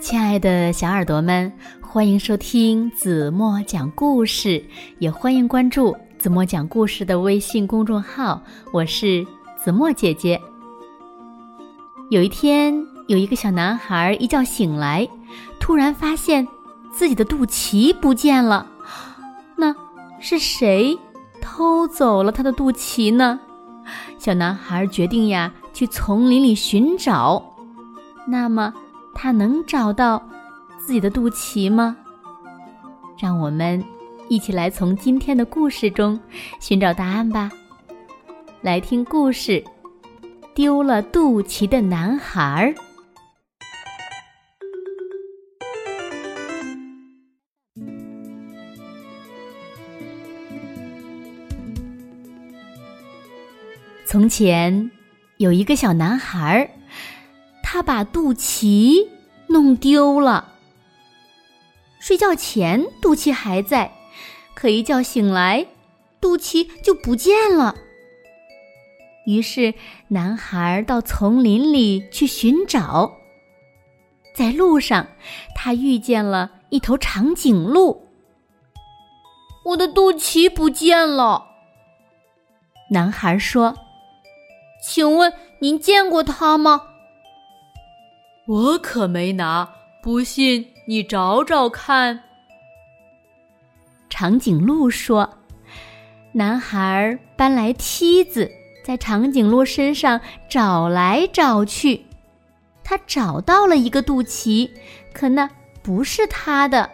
亲爱的小耳朵们，欢迎收听子墨讲故事，也欢迎关注子墨讲故事的微信公众号。我是子墨姐姐。有一天，有一个小男孩一觉醒来，突然发现自己的肚脐不见了。那是谁偷走了他的肚脐呢？小男孩决定呀，去丛林里寻找。那么。他能找到自己的肚脐吗？让我们一起来从今天的故事中寻找答案吧。来听故事：丢了肚脐的男孩。从前有一个小男孩。他把肚脐弄丢了。睡觉前肚脐还在，可一觉醒来，肚脐就不见了。于是男孩到丛林里去寻找。在路上，他遇见了一头长颈鹿。我的肚脐不见了。男孩说：“请问您见过它吗？”我可没拿，不信你找找看。长颈鹿说：“男孩搬来梯子，在长颈鹿身上找来找去，他找到了一个肚脐，可那不是他的。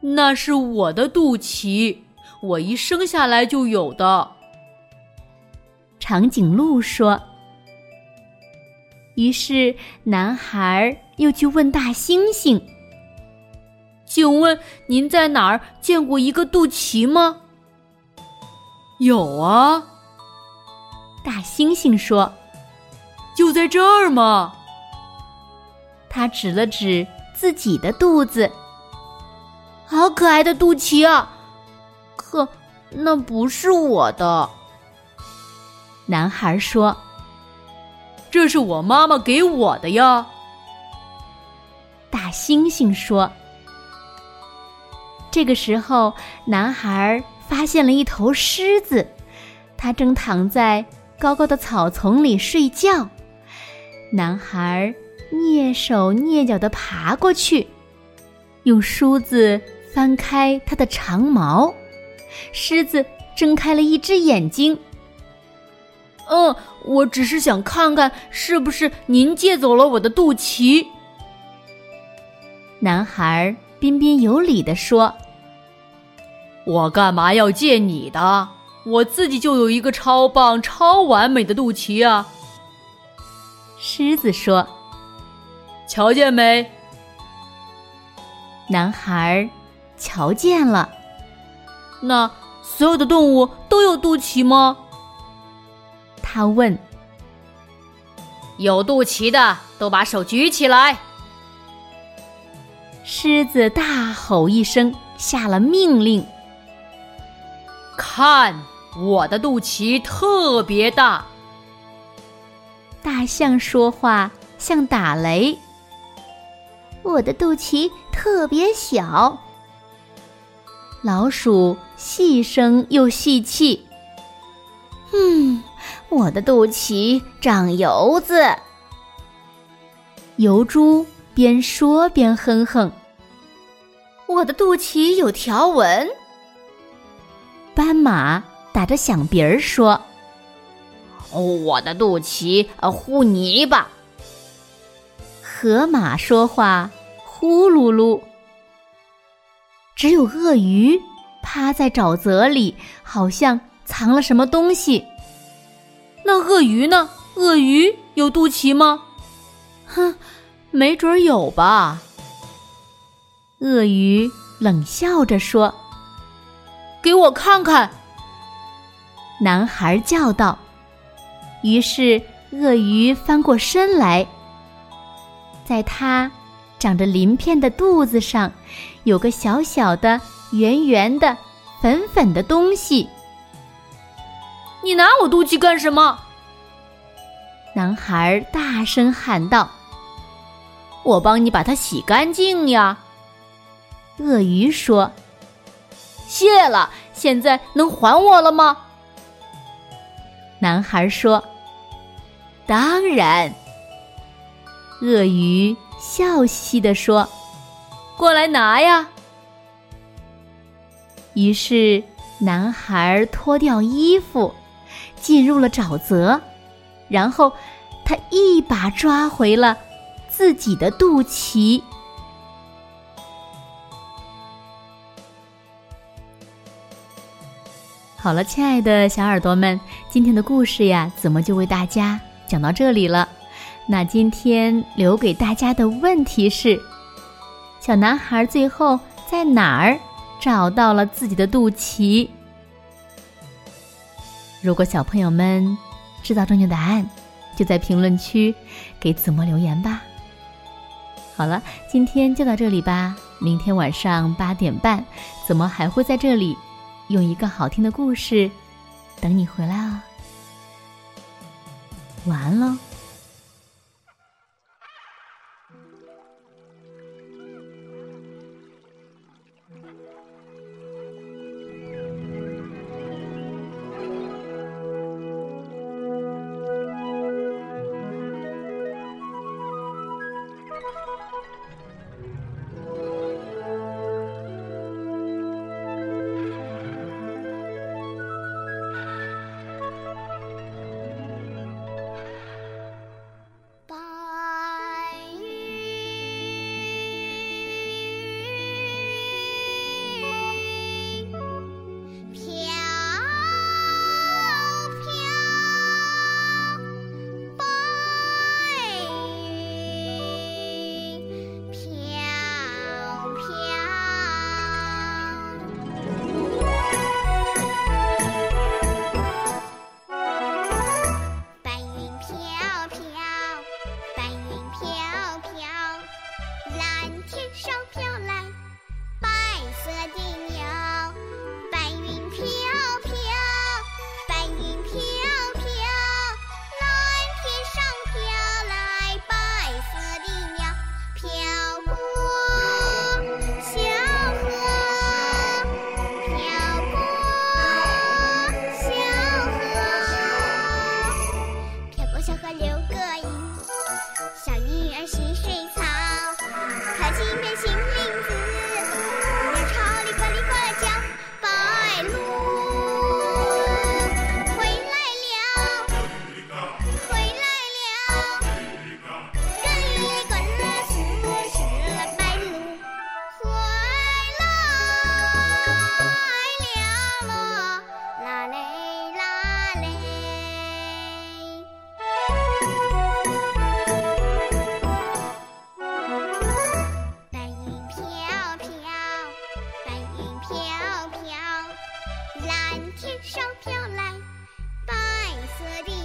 那是我的肚脐，我一生下来就有的。”长颈鹿说。于是，男孩又去问大猩猩：“请问您在哪儿见过一个肚脐吗？”“有啊。”大猩猩说，“就在这儿吗？”他指了指自己的肚子，“好可爱的肚脐啊！可那不是我的。”男孩说。这是我妈妈给我的呀。大猩猩说：“这个时候，男孩发现了一头狮子，它正躺在高高的草丛里睡觉。男孩蹑手蹑脚的爬过去，用梳子翻开它的长毛。狮子睁开了一只眼睛。”嗯，我只是想看看是不是您借走了我的肚脐。男孩彬彬有礼地说：“我干嘛要借你的？我自己就有一个超棒、超完美的肚脐啊！”狮子说：“瞧见没？”男孩瞧见了。那所有的动物都有肚脐吗？他问：“有肚脐的都把手举起来。”狮子大吼一声，下了命令：“看，我的肚脐特别大。”大象说话像打雷：“我的肚脐特别小。”老鼠细声又细气：“嗯。”我的肚脐长油子，油猪边说边哼哼。我的肚脐有条纹。斑马打着响鼻儿说：“我的肚脐糊泥巴。”河马说话呼噜噜。只有鳄鱼趴在沼泽里，好像藏了什么东西。那鳄鱼呢？鳄鱼有肚脐吗？哼，没准有吧。鳄鱼冷笑着说：“给我看看。”男孩叫道。于是鳄鱼翻过身来，在它长着鳞片的肚子上，有个小小的、圆圆的、粉粉的东西。你拿我肚脐干什么？男孩大声喊道：“我帮你把它洗干净呀。”鳄鱼说：“谢了，现在能还我了吗？”男孩说：“当然。”鳄鱼笑嘻嘻地说：“过来拿呀。”于是，男孩脱掉衣服，进入了沼泽，然后他一把抓回了自己的肚脐。好了，亲爱的小耳朵们，今天的故事呀，怎么就为大家讲到这里了？那今天留给大家的问题是：小男孩最后在哪儿找到了自己的肚脐？如果小朋友们知道正确答案，就在评论区给子墨留言吧。好了，今天就到这里吧。明天晚上八点半，子墨还会在这里。用一个好听的故事等你回来哦，晚安喽。Saraswati.